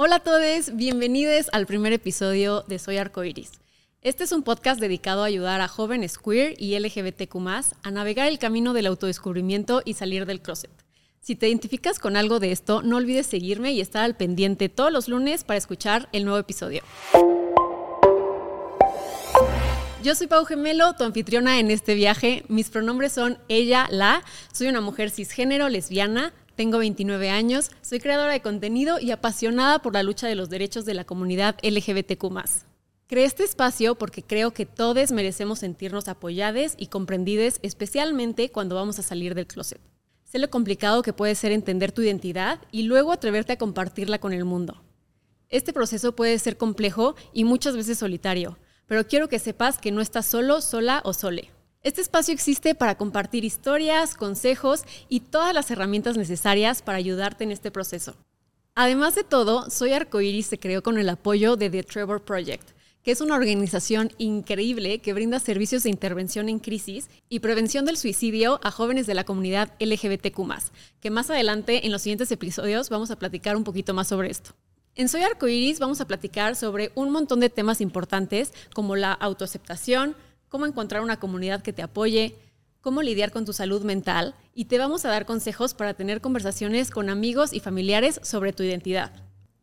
Hola a todos, bienvenidos al primer episodio de Soy Arcoiris. Este es un podcast dedicado a ayudar a jóvenes queer y LGBTQ a navegar el camino del autodescubrimiento y salir del closet. Si te identificas con algo de esto, no olvides seguirme y estar al pendiente todos los lunes para escuchar el nuevo episodio. Yo soy Pau Gemelo, tu anfitriona en este viaje. Mis pronombres son ella, la. Soy una mujer cisgénero, lesbiana, tengo 29 años, soy creadora de contenido y apasionada por la lucha de los derechos de la comunidad LGBTQ. Creé este espacio porque creo que todos merecemos sentirnos apoyados y comprendidos, especialmente cuando vamos a salir del closet. Sé lo complicado que puede ser entender tu identidad y luego atreverte a compartirla con el mundo. Este proceso puede ser complejo y muchas veces solitario, pero quiero que sepas que no estás solo, sola o sole. Este espacio existe para compartir historias, consejos y todas las herramientas necesarias para ayudarte en este proceso. Además de todo, Soy Arcoiris se creó con el apoyo de The Trevor Project, que es una organización increíble que brinda servicios de intervención en crisis y prevención del suicidio a jóvenes de la comunidad LGBTQ, que más adelante en los siguientes episodios vamos a platicar un poquito más sobre esto. En Soy Arcoiris vamos a platicar sobre un montón de temas importantes como la autoaceptación, cómo encontrar una comunidad que te apoye, cómo lidiar con tu salud mental y te vamos a dar consejos para tener conversaciones con amigos y familiares sobre tu identidad.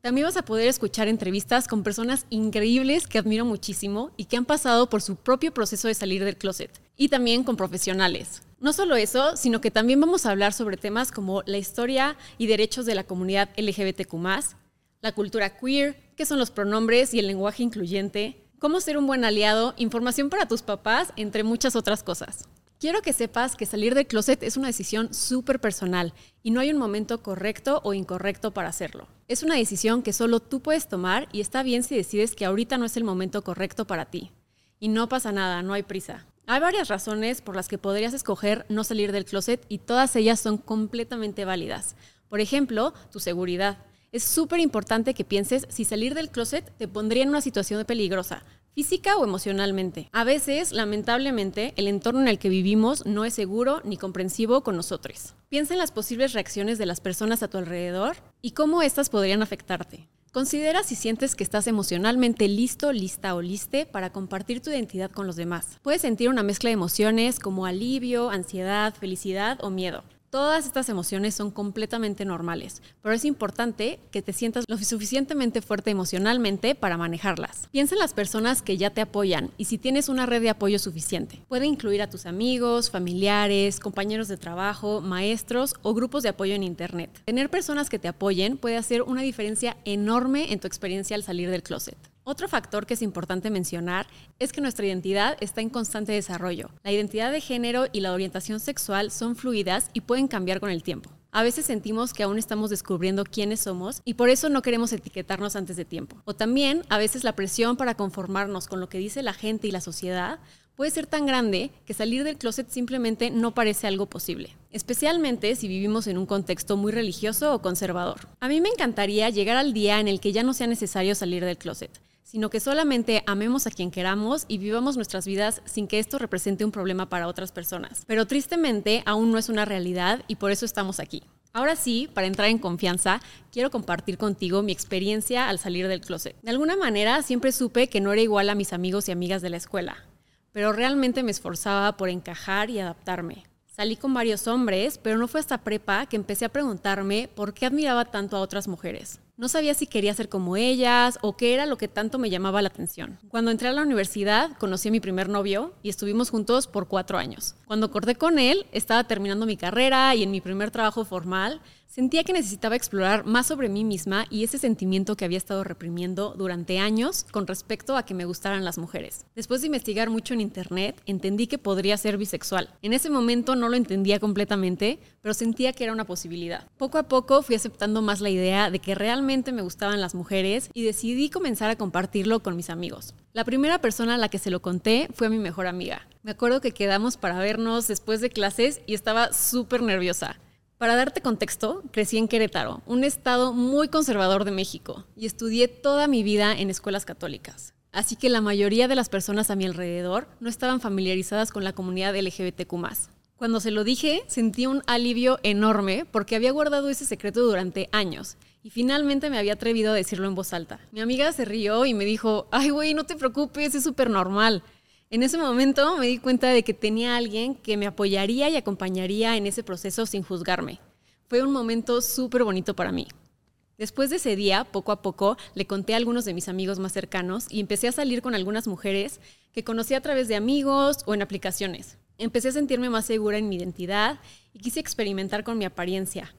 También vas a poder escuchar entrevistas con personas increíbles que admiro muchísimo y que han pasado por su propio proceso de salir del closet. Y también con profesionales. No solo eso, sino que también vamos a hablar sobre temas como la historia y derechos de la comunidad LGBTQ, la cultura queer, qué son los pronombres y el lenguaje incluyente, cómo ser un buen aliado, información para tus papás, entre muchas otras cosas. Quiero que sepas que salir del closet es una decisión súper personal y no hay un momento correcto o incorrecto para hacerlo. Es una decisión que solo tú puedes tomar y está bien si decides que ahorita no es el momento correcto para ti. Y no pasa nada, no hay prisa. Hay varias razones por las que podrías escoger no salir del closet y todas ellas son completamente válidas. Por ejemplo, tu seguridad es súper importante que pienses si salir del closet te pondría en una situación peligrosa, física o emocionalmente. A veces, lamentablemente, el entorno en el que vivimos no es seguro ni comprensivo con nosotros. Piensa en las posibles reacciones de las personas a tu alrededor y cómo éstas podrían afectarte. Considera si sientes que estás emocionalmente listo, lista o liste para compartir tu identidad con los demás. Puedes sentir una mezcla de emociones como alivio, ansiedad, felicidad o miedo. Todas estas emociones son completamente normales, pero es importante que te sientas lo suficientemente fuerte emocionalmente para manejarlas. Piensa en las personas que ya te apoyan y si tienes una red de apoyo suficiente. Puede incluir a tus amigos, familiares, compañeros de trabajo, maestros o grupos de apoyo en Internet. Tener personas que te apoyen puede hacer una diferencia enorme en tu experiencia al salir del closet. Otro factor que es importante mencionar es que nuestra identidad está en constante desarrollo. La identidad de género y la orientación sexual son fluidas y pueden cambiar con el tiempo. A veces sentimos que aún estamos descubriendo quiénes somos y por eso no queremos etiquetarnos antes de tiempo. O también, a veces la presión para conformarnos con lo que dice la gente y la sociedad puede ser tan grande que salir del closet simplemente no parece algo posible, especialmente si vivimos en un contexto muy religioso o conservador. A mí me encantaría llegar al día en el que ya no sea necesario salir del closet sino que solamente amemos a quien queramos y vivamos nuestras vidas sin que esto represente un problema para otras personas. Pero tristemente aún no es una realidad y por eso estamos aquí. Ahora sí, para entrar en confianza, quiero compartir contigo mi experiencia al salir del closet. De alguna manera siempre supe que no era igual a mis amigos y amigas de la escuela, pero realmente me esforzaba por encajar y adaptarme. Salí con varios hombres, pero no fue hasta prepa que empecé a preguntarme por qué admiraba tanto a otras mujeres. No sabía si quería ser como ellas o qué era lo que tanto me llamaba la atención. Cuando entré a la universidad, conocí a mi primer novio y estuvimos juntos por cuatro años. Cuando corté con él, estaba terminando mi carrera y en mi primer trabajo formal, Sentía que necesitaba explorar más sobre mí misma y ese sentimiento que había estado reprimiendo durante años con respecto a que me gustaran las mujeres. Después de investigar mucho en internet, entendí que podría ser bisexual. En ese momento no lo entendía completamente, pero sentía que era una posibilidad. Poco a poco fui aceptando más la idea de que realmente me gustaban las mujeres y decidí comenzar a compartirlo con mis amigos. La primera persona a la que se lo conté fue a mi mejor amiga. Me acuerdo que quedamos para vernos después de clases y estaba súper nerviosa. Para darte contexto, crecí en Querétaro, un estado muy conservador de México, y estudié toda mi vida en escuelas católicas. Así que la mayoría de las personas a mi alrededor no estaban familiarizadas con la comunidad LGBTQ. Cuando se lo dije, sentí un alivio enorme porque había guardado ese secreto durante años Y finalmente me había atrevido a decirlo en voz alta. Mi amiga se rió y me dijo, ay güey, no te preocupes, es súper normal. En ese momento me di cuenta de que tenía alguien que me apoyaría y acompañaría en ese proceso sin juzgarme. Fue un momento súper bonito para mí. Después de ese día, poco a poco, le conté a algunos de mis amigos más cercanos y empecé a salir con algunas mujeres que conocí a través de amigos o en aplicaciones. Empecé a sentirme más segura en mi identidad y quise experimentar con mi apariencia,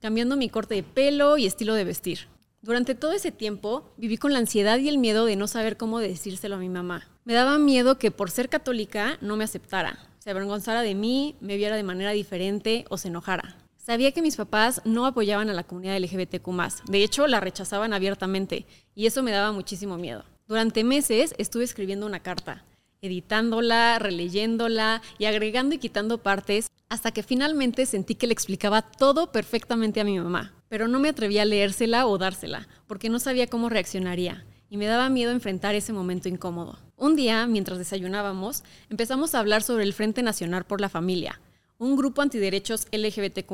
cambiando mi corte de pelo y estilo de vestir. Durante todo ese tiempo viví con la ansiedad y el miedo de no saber cómo decírselo a mi mamá. Me daba miedo que por ser católica no me aceptara, se avergonzara de mí, me viera de manera diferente o se enojara. Sabía que mis papás no apoyaban a la comunidad LGBTQ. De hecho, la rechazaban abiertamente y eso me daba muchísimo miedo. Durante meses estuve escribiendo una carta, editándola, releyéndola y agregando y quitando partes hasta que finalmente sentí que le explicaba todo perfectamente a mi mamá. Pero no me atrevía a leérsela o dársela, porque no sabía cómo reaccionaría y me daba miedo enfrentar ese momento incómodo. Un día, mientras desayunábamos, empezamos a hablar sobre el Frente Nacional por la Familia, un grupo antiderechos LGBTQ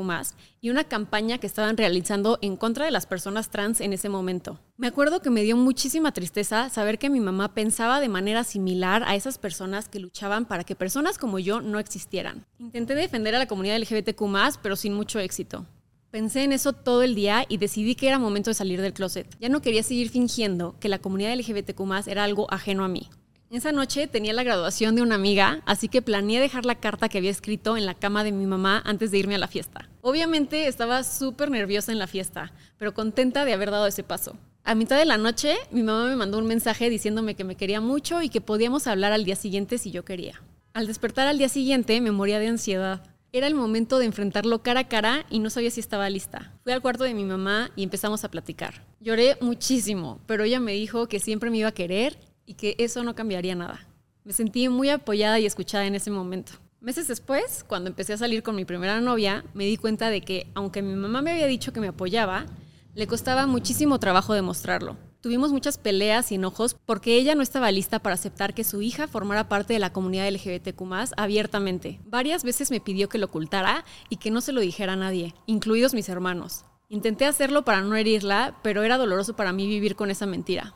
y una campaña que estaban realizando en contra de las personas trans en ese momento. Me acuerdo que me dio muchísima tristeza saber que mi mamá pensaba de manera similar a esas personas que luchaban para que personas como yo no existieran. Intenté defender a la comunidad LGBTQ pero sin mucho éxito. Pensé en eso todo el día y decidí que era momento de salir del closet. Ya no quería seguir fingiendo que la comunidad LGBTQ era algo ajeno a mí. Esa noche tenía la graduación de una amiga, así que planeé dejar la carta que había escrito en la cama de mi mamá antes de irme a la fiesta. Obviamente estaba súper nerviosa en la fiesta, pero contenta de haber dado ese paso. A mitad de la noche, mi mamá me mandó un mensaje diciéndome que me quería mucho y que podíamos hablar al día siguiente si yo quería. Al despertar al día siguiente, me moría de ansiedad. Era el momento de enfrentarlo cara a cara y no sabía si estaba lista. Fui al cuarto de mi mamá y empezamos a platicar. Lloré muchísimo, pero ella me dijo que siempre me iba a querer y que eso no cambiaría nada. Me sentí muy apoyada y escuchada en ese momento. Meses después, cuando empecé a salir con mi primera novia, me di cuenta de que, aunque mi mamá me había dicho que me apoyaba, le costaba muchísimo trabajo demostrarlo. Tuvimos muchas peleas y enojos porque ella no estaba lista para aceptar que su hija formara parte de la comunidad LGBTQ abiertamente. Varias veces me pidió que lo ocultara y que no se lo dijera a nadie, incluidos mis hermanos. Intenté hacerlo para no herirla, pero era doloroso para mí vivir con esa mentira.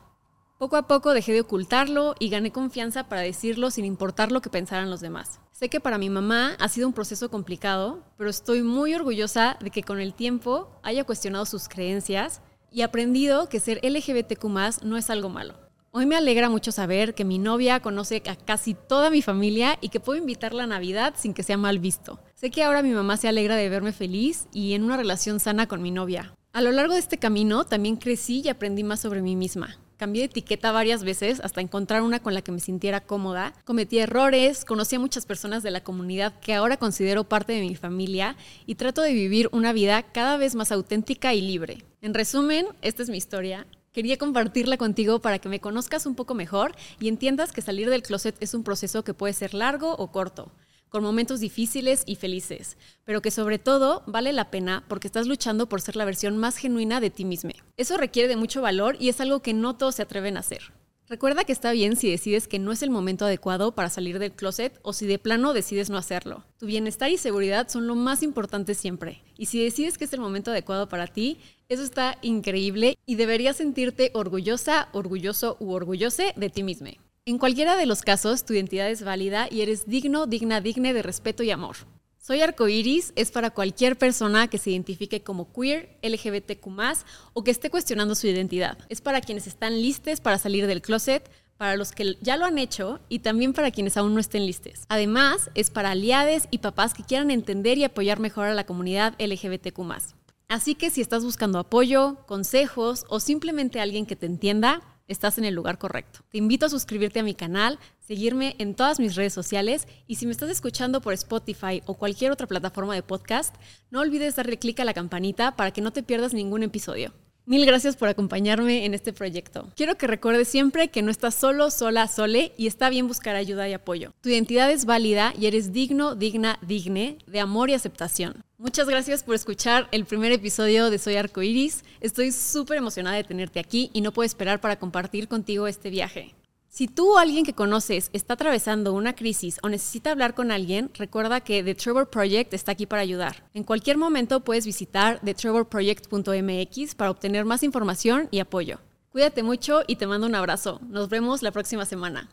Poco a poco dejé de ocultarlo y gané confianza para decirlo sin importar lo que pensaran los demás. Sé que para mi mamá ha sido un proceso complicado, pero estoy muy orgullosa de que con el tiempo haya cuestionado sus creencias y aprendido que ser LGBTQ no es algo malo. Hoy me alegra mucho saber que mi novia conoce a casi toda mi familia y que puedo invitarla a Navidad sin que sea mal visto. Sé que ahora mi mamá se alegra de verme feliz y en una relación sana con mi novia. A lo largo de este camino también crecí y aprendí más sobre mí misma. Cambié de etiqueta varias veces hasta encontrar una con la que me sintiera cómoda. Cometí errores, conocí a muchas personas de la comunidad que ahora considero parte de mi familia y trato de vivir una vida cada vez más auténtica y libre. En resumen, esta es mi historia. Quería compartirla contigo para que me conozcas un poco mejor y entiendas que salir del closet es un proceso que puede ser largo o corto con momentos difíciles y felices, pero que sobre todo vale la pena porque estás luchando por ser la versión más genuina de ti mismo. Eso requiere de mucho valor y es algo que no todos se atreven a hacer. Recuerda que está bien si decides que no es el momento adecuado para salir del closet o si de plano decides no hacerlo. Tu bienestar y seguridad son lo más importante siempre. Y si decides que es el momento adecuado para ti, eso está increíble y deberías sentirte orgullosa, orgulloso u orgullose de ti mismo. En cualquiera de los casos, tu identidad es válida y eres digno, digna, digne de respeto y amor. Soy Arcoiris es para cualquier persona que se identifique como queer, LGBTQ, o que esté cuestionando su identidad. Es para quienes están listos para salir del closet, para los que ya lo han hecho y también para quienes aún no estén listos. Además, es para aliades y papás que quieran entender y apoyar mejor a la comunidad LGBTQ. Así que si estás buscando apoyo, consejos o simplemente alguien que te entienda, estás en el lugar correcto. Te invito a suscribirte a mi canal, seguirme en todas mis redes sociales y si me estás escuchando por Spotify o cualquier otra plataforma de podcast, no olvides darle clic a la campanita para que no te pierdas ningún episodio. Mil gracias por acompañarme en este proyecto. Quiero que recuerdes siempre que no estás solo, sola, sole y está bien buscar ayuda y apoyo. Tu identidad es válida y eres digno, digna, digne de amor y aceptación. Muchas gracias por escuchar el primer episodio de Soy Arcoiris. Estoy súper emocionada de tenerte aquí y no puedo esperar para compartir contigo este viaje. Si tú o alguien que conoces está atravesando una crisis o necesita hablar con alguien, recuerda que The Trevor Project está aquí para ayudar. En cualquier momento puedes visitar thetrevorproject.mx para obtener más información y apoyo. Cuídate mucho y te mando un abrazo. Nos vemos la próxima semana.